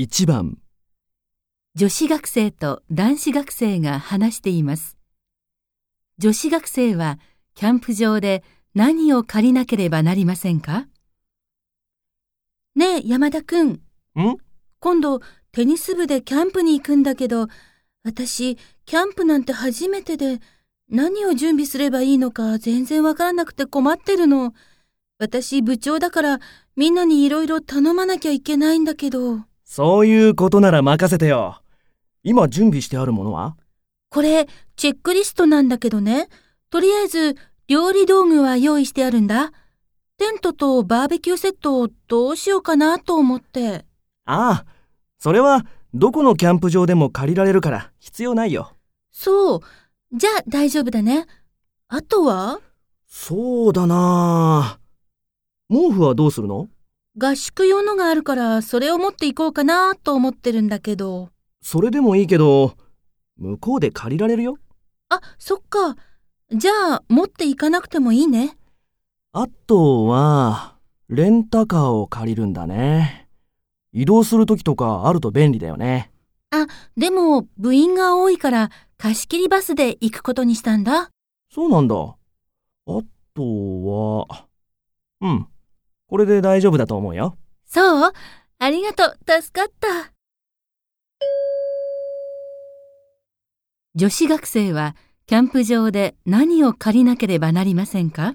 1番女子学生と男子学生が話しています。女子学生はキャンプ場で何を借りなければなりませんか？ねえ、山田くん。ん？今度テニス部でキャンプに行くんだけど、私、キャンプなんて初めてで、何を準備すればいいのか全然わからなくて困ってるの。私、部長だから、みんなにいろいろ頼まなきゃいけないんだけど。そういうことなら任せてよ。今準備してあるものは？これ、チェックリストなんだけどね。とりあえず、料理道具は用意してあるんだ。テントとバーベキューセットをどうしようかなと思って。ああ、それはどこのキャンプ場でも借りられるから必要ないよ。そう。じゃあ大丈夫だね。あとは？そうだなあ毛布はどうするの？合宿用のがあるから、それを持っていこうかなと思ってるんだけど。それでもいいけど、向こうで借りられるよ？あ、そっか。じゃあ、持っていかなくてもいいね。あとは、レンタカーを借りるんだね。移動するときとかあると便利だよね。でも、部員が多いから、貸し切りバスで行くことにしたんだ。そうなんだ。あとは、うん。これで大丈夫だと思うよ。そうありがとう。助かった。女子学生はキャンプ場で何を借りなければなりませんか？